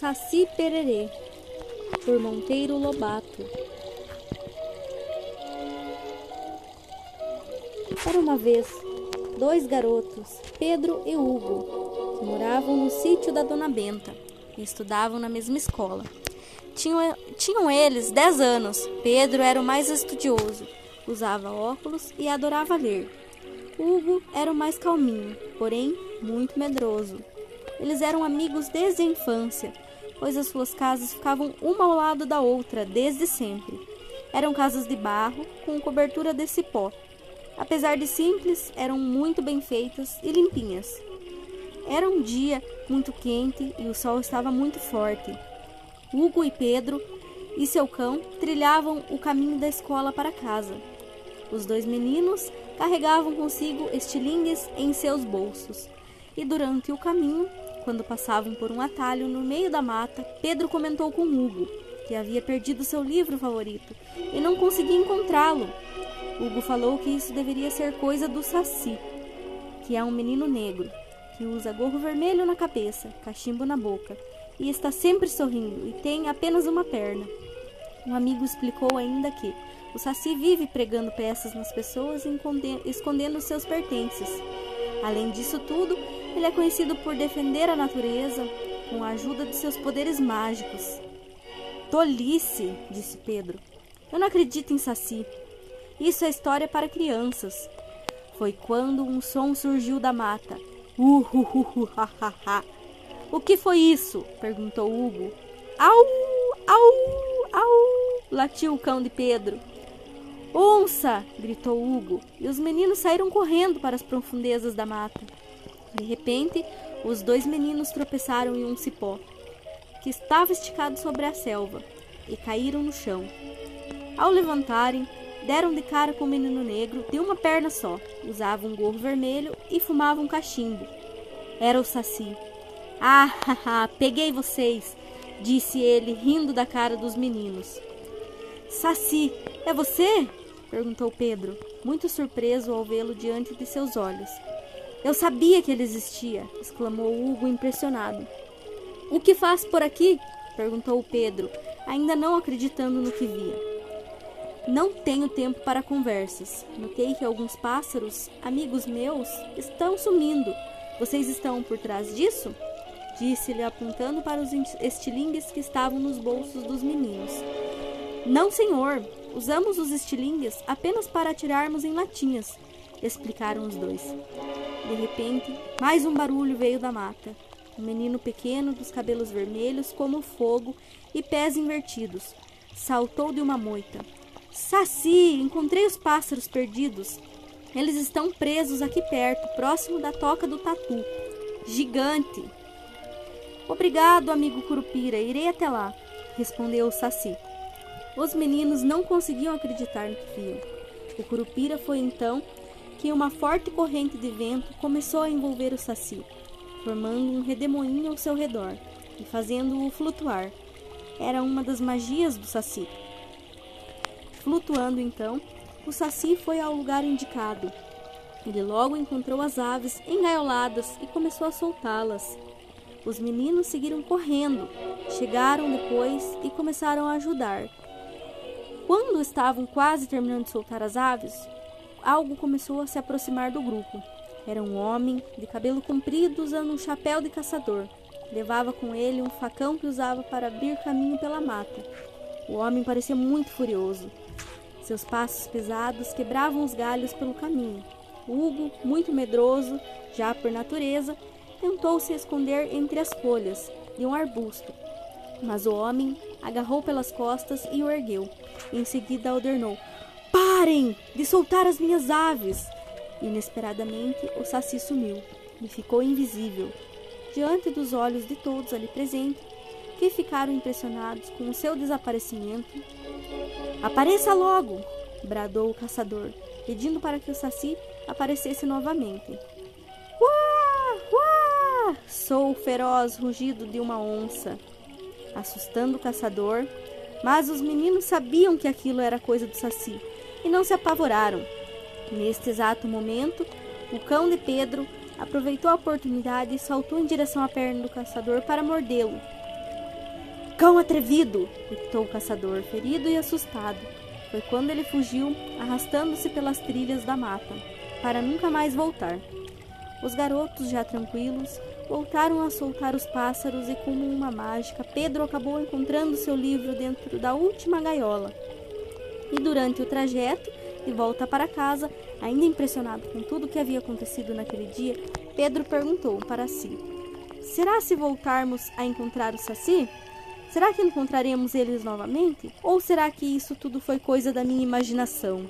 Saci Pererê, por Monteiro Lobato. Era uma vez dois garotos, Pedro e Hugo, que moravam no sítio da Dona Benta e estudavam na mesma escola. Tinham, tinham eles dez anos. Pedro era o mais estudioso, usava óculos e adorava ler. Hugo era o mais calminho, porém muito medroso. Eles eram amigos desde a infância, pois as suas casas ficavam uma ao lado da outra desde sempre. Eram casas de barro com cobertura de cipó. Apesar de simples, eram muito bem feitas e limpinhas. Era um dia muito quente e o sol estava muito forte. Hugo e Pedro e seu cão trilhavam o caminho da escola para casa. Os dois meninos carregavam consigo estilingues em seus bolsos. E durante o caminho, quando passavam por um atalho no meio da mata, Pedro comentou com Hugo que havia perdido seu livro favorito e não conseguia encontrá-lo. Hugo falou que isso deveria ser coisa do Saci, que é um menino negro, que usa gorro vermelho na cabeça, cachimbo na boca e está sempre sorrindo e tem apenas uma perna. Um amigo explicou ainda que o Saci vive pregando peças nas pessoas e escondendo seus pertences. Além disso tudo, ele é conhecido por defender a natureza com a ajuda de seus poderes mágicos. Tolice, disse Pedro. Eu não acredito em Saci. Isso é história para crianças. Foi quando um som surgiu da mata. Uh, uh, uh, uh ha, ha. O que foi isso? perguntou Hugo. Au, au, au, latiu o cão de Pedro. Onça! gritou Hugo, e os meninos saíram correndo para as profundezas da mata. De repente, os dois meninos tropeçaram em um cipó, que estava esticado sobre a selva, e caíram no chão. Ao levantarem, deram de cara com o menino negro de uma perna só, usava um gorro vermelho e fumava um cachimbo. Era o Saci. Ah, haha, peguei vocês, disse ele, rindo da cara dos meninos. Saci, é você? perguntou Pedro, muito surpreso ao vê-lo diante de seus olhos. Eu sabia que ele existia, exclamou Hugo impressionado. O que faz por aqui? perguntou Pedro, ainda não acreditando no que via. Não tenho tempo para conversas. Notei que alguns pássaros, amigos meus, estão sumindo. Vocês estão por trás disso? Disse-lhe apontando para os estilingues que estavam nos bolsos dos meninos. Não, senhor. Usamos os estilingues apenas para atirarmos em latinhas, explicaram os dois. De repente, mais um barulho veio da mata. Um menino pequeno, dos cabelos vermelhos como fogo e pés invertidos, saltou de uma moita. Saci, encontrei os pássaros perdidos. Eles estão presos aqui perto, próximo da toca do tatu. Gigante. Obrigado, amigo Curupira, irei até lá, respondeu o Saci. Os meninos não conseguiam acreditar no que viam. O Curupira foi então que uma forte corrente de vento começou a envolver o Saci, formando um redemoinho ao seu redor e fazendo-o flutuar. Era uma das magias do Saci. Flutuando então, o Saci foi ao lugar indicado. Ele logo encontrou as aves engaioladas e começou a soltá-las. Os meninos seguiram correndo, chegaram depois e começaram a ajudar. Quando estavam quase terminando de soltar as aves, algo começou a se aproximar do grupo. Era um homem de cabelo comprido usando um chapéu de caçador. Levava com ele um facão que usava para abrir caminho pela mata. O homem parecia muito furioso. Seus passos pesados quebravam os galhos pelo caminho. Hugo, muito medroso, já por natureza, tentou se esconder entre as folhas de um arbusto, mas o homem agarrou pelas costas e o ergueu. Em seguida ordenou: Parem de soltar as minhas aves! Inesperadamente, o saci sumiu e ficou invisível diante dos olhos de todos ali presentes, que ficaram impressionados com o seu desaparecimento. Apareça logo! bradou o caçador, pedindo para que o saci aparecesse novamente. Uá! Uá! Sou o feroz rugido de uma onça assustando o caçador, mas os meninos sabiam que aquilo era coisa do Saci e não se apavoraram. Neste exato momento, o cão de Pedro aproveitou a oportunidade e saltou em direção à perna do caçador para mordê-lo. Cão atrevido! gritou o caçador, ferido e assustado. Foi quando ele fugiu, arrastando-se pelas trilhas da mata, para nunca mais voltar. Os garotos, já tranquilos, voltaram a soltar os pássaros e, como uma mágica, Pedro acabou encontrando seu livro dentro da última gaiola. E durante o trajeto de volta para casa, ainda impressionado com tudo o que havia acontecido naquele dia, Pedro perguntou para si: Será se voltarmos a encontrar o Saci? Será que encontraremos eles novamente? Ou será que isso tudo foi coisa da minha imaginação?